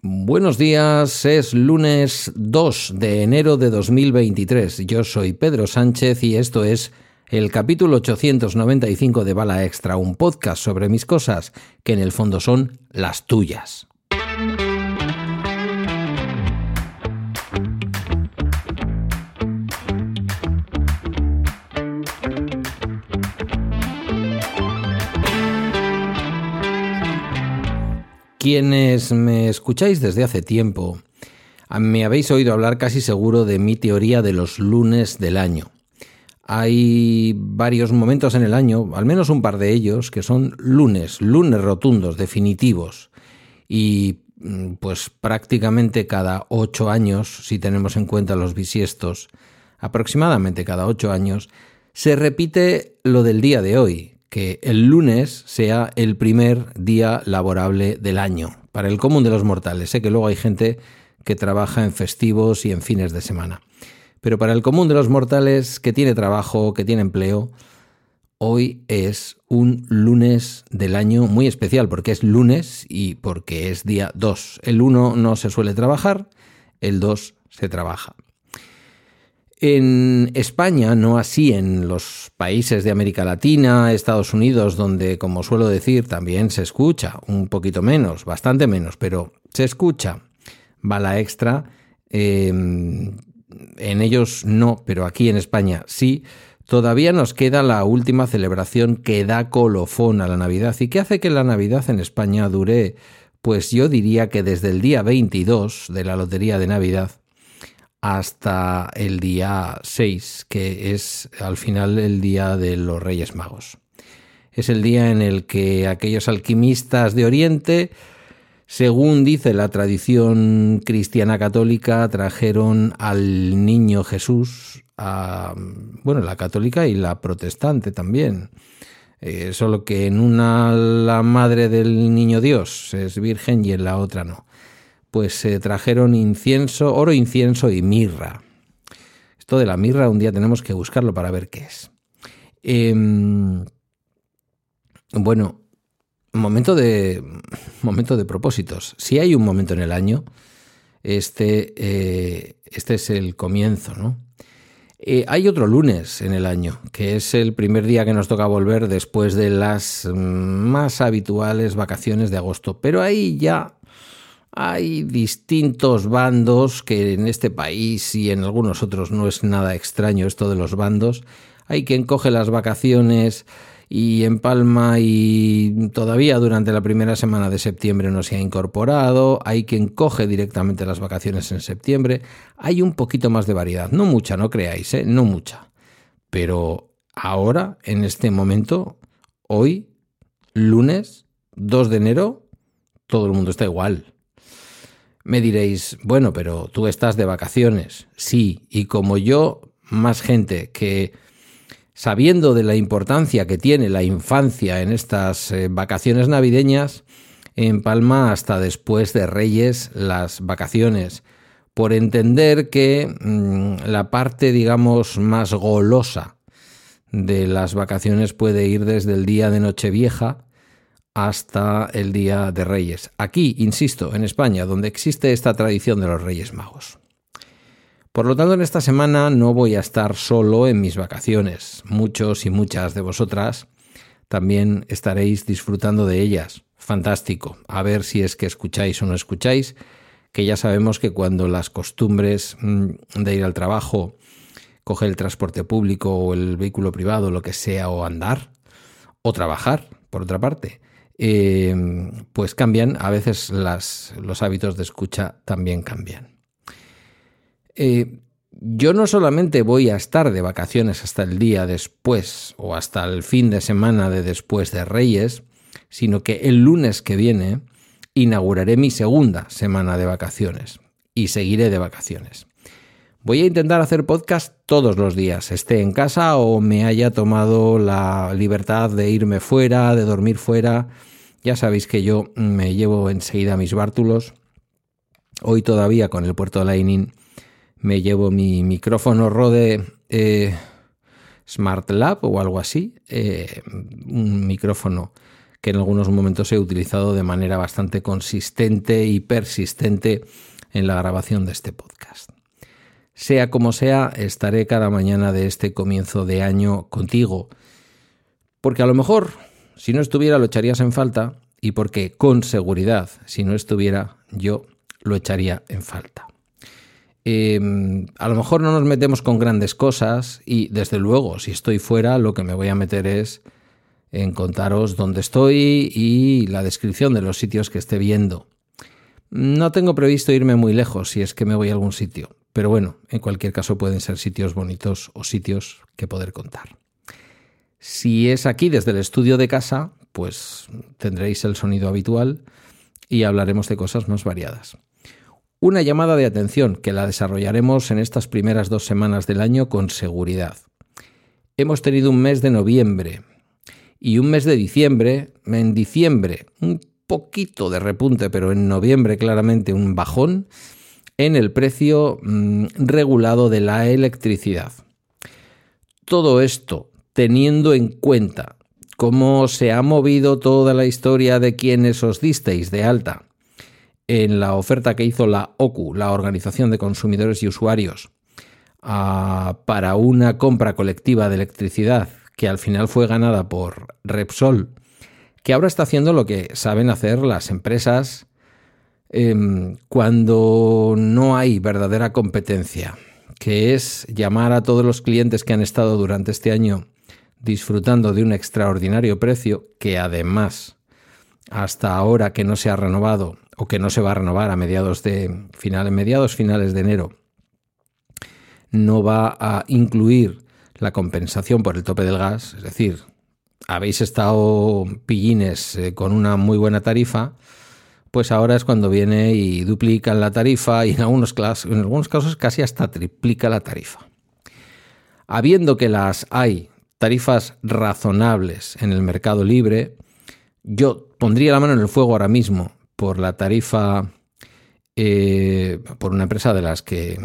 Buenos días, es lunes 2 de enero de 2023. Yo soy Pedro Sánchez y esto es el capítulo 895 de Bala Extra, un podcast sobre mis cosas que en el fondo son las tuyas. Quienes me escucháis desde hace tiempo, me habéis oído hablar casi seguro de mi teoría de los lunes del año. Hay varios momentos en el año, al menos un par de ellos, que son lunes, lunes rotundos, definitivos. Y mm, pues prácticamente cada ocho años, si tenemos en cuenta los bisiestos, aproximadamente cada ocho años, se repite lo del día de hoy, que el lunes sea el primer día laborable del año, para el común de los mortales. Sé que luego hay gente que trabaja en festivos y en fines de semana. Pero para el común de los mortales que tiene trabajo, que tiene empleo, hoy es un lunes del año muy especial, porque es lunes y porque es día 2. El 1 no se suele trabajar, el 2 se trabaja. En España, no así en los países de América Latina, Estados Unidos, donde, como suelo decir, también se escucha, un poquito menos, bastante menos, pero se escucha bala extra. Em, en ellos no, pero aquí en España sí. Todavía nos queda la última celebración que da colofón a la Navidad y que hace que la Navidad en España dure, pues yo diría que desde el día 22 de la Lotería de Navidad hasta el día 6, que es al final el día de los Reyes Magos. Es el día en el que aquellos alquimistas de Oriente, según dice la tradición cristiana católica, trajeron al niño Jesús a, bueno, la católica y la protestante también. Eh, solo que en una la madre del niño Dios es virgen y en la otra no pues se trajeron incienso, oro, incienso y mirra. Esto de la mirra un día tenemos que buscarlo para ver qué es. Em, bueno, momento de, momento de propósitos. Si hay un momento en el año, este, eh, este es el comienzo, ¿no? Eh, hay otro lunes en el año, que es el primer día que nos toca volver después de las mm, más habituales vacaciones de agosto. Pero ahí ya hay distintos bandos que en este país y en algunos otros no es nada extraño esto de los bandos. Hay quien coge las vacaciones y en Palma y todavía durante la primera semana de septiembre no se ha incorporado, hay quien coge directamente las vacaciones en septiembre, hay un poquito más de variedad, no mucha, no creáis, ¿eh? no mucha, pero ahora, en este momento, hoy, lunes 2 de enero, todo el mundo está igual. Me diréis, bueno, pero tú estás de vacaciones. Sí, y como yo, más gente que sabiendo de la importancia que tiene la infancia en estas eh, vacaciones navideñas, en Palma hasta después de Reyes las vacaciones, por entender que mm, la parte, digamos, más golosa de las vacaciones puede ir desde el día de Nochevieja hasta el Día de Reyes. Aquí, insisto, en España, donde existe esta tradición de los Reyes Magos. Por lo tanto, en esta semana no voy a estar solo en mis vacaciones. Muchos y muchas de vosotras también estaréis disfrutando de ellas. Fantástico. A ver si es que escucháis o no escucháis, que ya sabemos que cuando las costumbres mm, de ir al trabajo, coger el transporte público o el vehículo privado, lo que sea, o andar, o trabajar, por otra parte, eh, pues cambian, a veces los hábitos de escucha también cambian. Eh, yo no solamente voy a estar de vacaciones hasta el día después o hasta el fin de semana de después de Reyes, sino que el lunes que viene inauguraré mi segunda semana de vacaciones y seguiré de vacaciones. Voy a intentar hacer podcast todos los días, esté en casa o me haya tomado la libertad de irme fuera, de dormir fuera. Ya sabéis que yo me llevo enseguida mis bártulos. Hoy todavía con el puerto Lightning me llevo mi micrófono Rode eh, Smart Lab o algo así. Eh, un micrófono que en algunos momentos he utilizado de manera bastante consistente y persistente en la grabación de este podcast. Sea como sea, estaré cada mañana de este comienzo de año contigo, porque a lo mejor, si no estuviera, lo echarías en falta, y porque con seguridad, si no estuviera, yo lo echaría en falta. Em, a lo mejor no nos metemos con grandes cosas y desde luego si estoy fuera lo que me voy a meter es en contaros dónde estoy y la descripción de los sitios que esté viendo. No tengo previsto irme muy lejos si es que me voy a algún sitio, pero bueno, en cualquier caso pueden ser sitios bonitos o sitios que poder contar. Si es aquí desde el estudio de casa, pues tendréis el sonido habitual y hablaremos de cosas más variadas. Una llamada de atención que la desarrollaremos en estas primeras dos semanas del año con seguridad. Hemos tenido un mes de noviembre y un mes de diciembre. En diciembre un poquito de repunte, pero en noviembre claramente un bajón en el precio mm, regulado de la electricidad. Todo esto teniendo en cuenta cómo se ha movido toda la historia de quienes os disteis de alta en la oferta que hizo la OCU, la Organización de Consumidores y Usuarios, ah, para una compra colectiva de electricidad que al final fue ganada por Repsol, que ahora está haciendo lo que saben hacer las empresas em, cuando no hay verdadera competencia, que es llamar a todos los clientes que han estado durante este año disfrutando de un extraordinario precio que además hasta ahora que no se ha renovado o que no se va a renovar a mediados de final, mediados finales de enero, no va a incluir la compensación por el tope del gas, es decir, habéis estado pillines eh, con una muy buena tarifa, pues ahora es cuando viene y duplican la tarifa y en algunos, en algunos casos casi hasta triplica la tarifa. Habiendo que las hay tarifas razonables en el mercado libre, yo pondría la mano en el fuego ahora mismo por la tarifa, eh, por una empresa de las que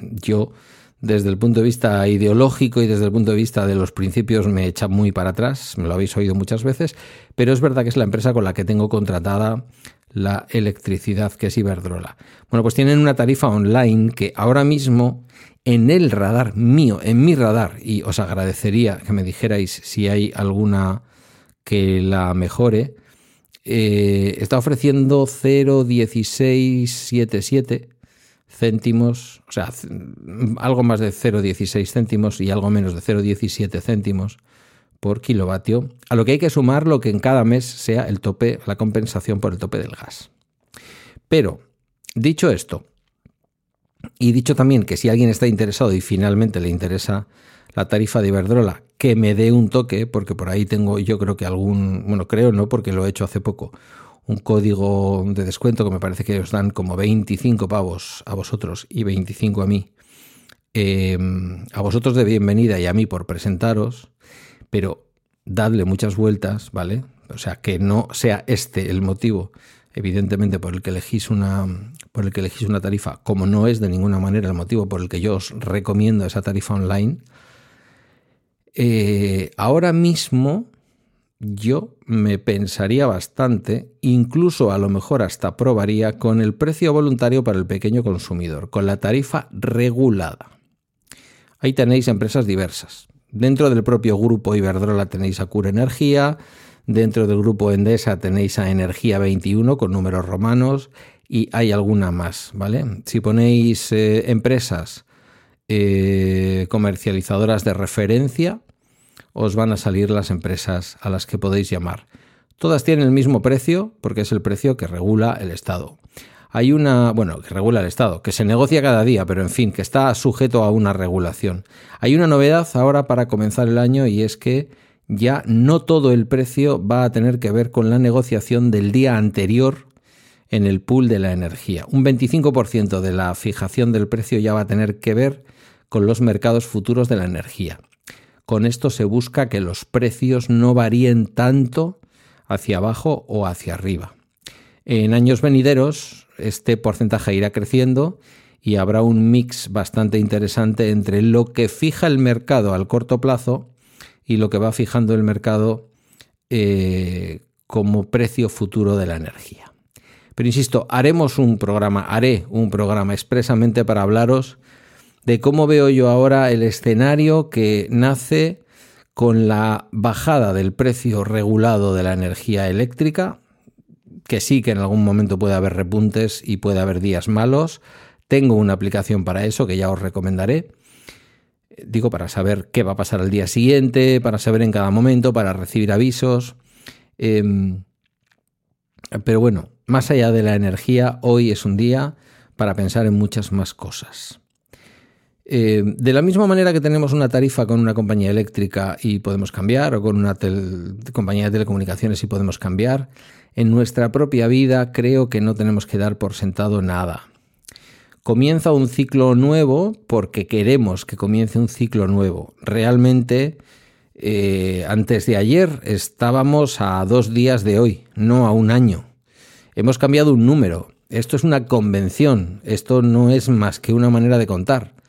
yo, desde el punto de vista ideológico y desde el punto de vista de los principios, me echa muy para atrás, me lo habéis oído muchas veces, pero es verdad que es la empresa con la que tengo contratada la electricidad, que es Iberdrola. Bueno, pues tienen una tarifa online que ahora mismo en el radar mío, en mi radar, y os agradecería que me dijerais si hay alguna que la mejore, eh, está ofreciendo 0,1677 céntimos, o sea, algo más de 0,16 céntimos y algo menos de 0,17 céntimos por kilovatio, a lo que hay que sumar lo que en cada mes sea el tope, la compensación por el tope del gas. Pero, dicho esto, y dicho también que si alguien está interesado y finalmente le interesa la tarifa de Iberdrola, que me dé un toque, porque por ahí tengo yo creo que algún, bueno, creo no, porque lo he hecho hace poco, un código de descuento que me parece que os dan como 25 pavos a vosotros y 25 a mí. Em, a vosotros de bienvenida y a mí por presentaros, pero dadle muchas vueltas, ¿vale? O sea, que no sea este el motivo, evidentemente, por el que elegís una, por el que elegís una tarifa, como no es de ninguna manera el motivo por el que yo os recomiendo esa tarifa online, eh, ahora mismo yo me pensaría bastante, incluso a lo mejor hasta probaría con el precio voluntario para el pequeño consumidor, con la tarifa regulada. Ahí tenéis empresas diversas. Dentro del propio grupo Iberdrola tenéis a Cura Energía, dentro del grupo Endesa tenéis a Energía 21 con números romanos y hay alguna más, ¿vale? Si ponéis eh, empresas eh, comercializadoras de referencia, os van a salir las empresas a las que podéis llamar. Todas tienen el mismo precio porque es el precio que regula el Estado. Hay una, bueno, que regula el Estado, que se negocia cada día, pero en fin, que está sujeto a una regulación. Hay una novedad ahora para comenzar el año y es que ya no todo el precio va a tener que ver con la negociación del día anterior en el pool de la energía. Un 25% de la fijación del precio ya va a tener que ver con los mercados futuros de la energía. Con esto se busca que los precios no varíen tanto hacia abajo o hacia arriba. En años venideros este porcentaje irá creciendo y habrá un mix bastante interesante entre lo que fija el mercado al corto plazo y lo que va fijando el mercado eh, como precio futuro de la energía. Pero insisto, haremos un programa, haré un programa expresamente para hablaros de cómo veo yo ahora el escenario que nace con la bajada del precio regulado de la energía eléctrica, que sí que en algún momento puede haber repuntes y puede haber días malos. Tengo una aplicación para eso que ya os recomendaré. Digo, para saber qué va a pasar al día siguiente, para saber en cada momento, para recibir avisos. Em, pero bueno, más allá de la energía, hoy es un día para pensar en muchas más cosas. Eh, de la misma manera que tenemos una tarifa con una compañía eléctrica y podemos cambiar, o con una compañía de telecomunicaciones y podemos cambiar, en nuestra propia vida creo que no tenemos que dar por sentado nada. Comienza un ciclo nuevo porque queremos que comience un ciclo nuevo. Realmente, eh, antes de ayer estábamos a dos días de hoy, no a un año. Hemos cambiado un número. Esto es una convención. Esto no es más que una manera de contar.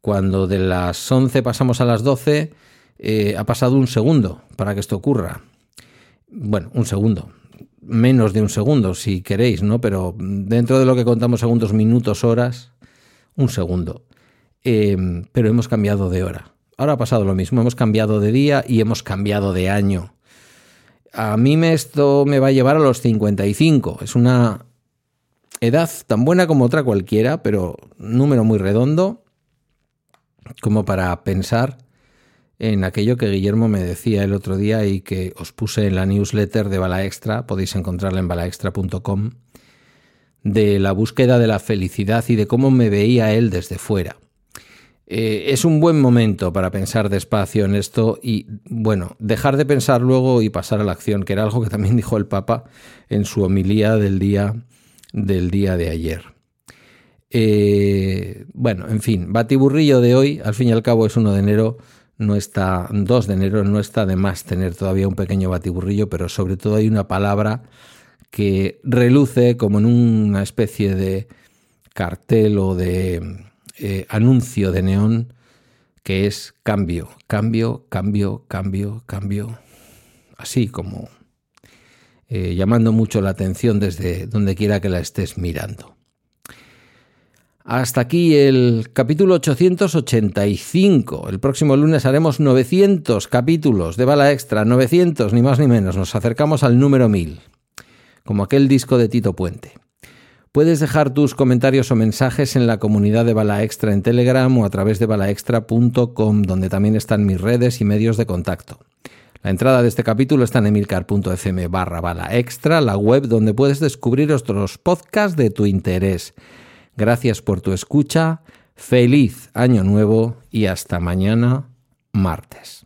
Cuando de las 11 pasamos a las 12, eh, ha pasado un segundo para que esto ocurra. Bueno, un segundo. Menos de un segundo, si queréis, ¿no? Pero dentro de lo que contamos segundos, minutos, horas, un segundo. Em, pero hemos cambiado de hora. Ahora ha pasado lo mismo. Hemos cambiado de día y hemos cambiado de año. A mí me, esto me va a llevar a los 55. Es una edad tan buena como otra cualquiera, pero número muy redondo como para pensar en aquello que Guillermo me decía el otro día y que os puse en la newsletter de Bala Extra, podéis encontrarla en balaextra.com, de la búsqueda de la felicidad y de cómo me veía él desde fuera. Eh, es un buen momento para pensar despacio en esto y, bueno, dejar de pensar luego y pasar a la acción, que era algo que también dijo el Papa en su homilía del día, del día de ayer. Eh, bueno, en fin, batiburrillo de hoy, al fin y al cabo es 1 de enero, no está 2 de enero, no está de más tener todavía un pequeño batiburrillo, pero sobre todo hay una palabra que reluce como en una especie de cartel o de eh, anuncio de neón que es cambio, cambio, cambio, cambio, cambio, así como eh, llamando mucho la atención desde donde quiera que la estés mirando. Hasta aquí el capítulo 885. El próximo lunes haremos 900 capítulos de bala extra, 900 ni más ni menos. Nos acercamos al número 1000, como aquel disco de Tito Puente. Puedes dejar tus comentarios o mensajes en la comunidad de Bala Extra en Telegram o a través de balaextra.com, donde también están mis redes y medios de contacto. La entrada de este capítulo está en emilcar.fm barra bala extra, la web donde puedes descubrir otros podcasts de tu interés. Gracias por tu escucha, feliz año nuevo y hasta mañana martes.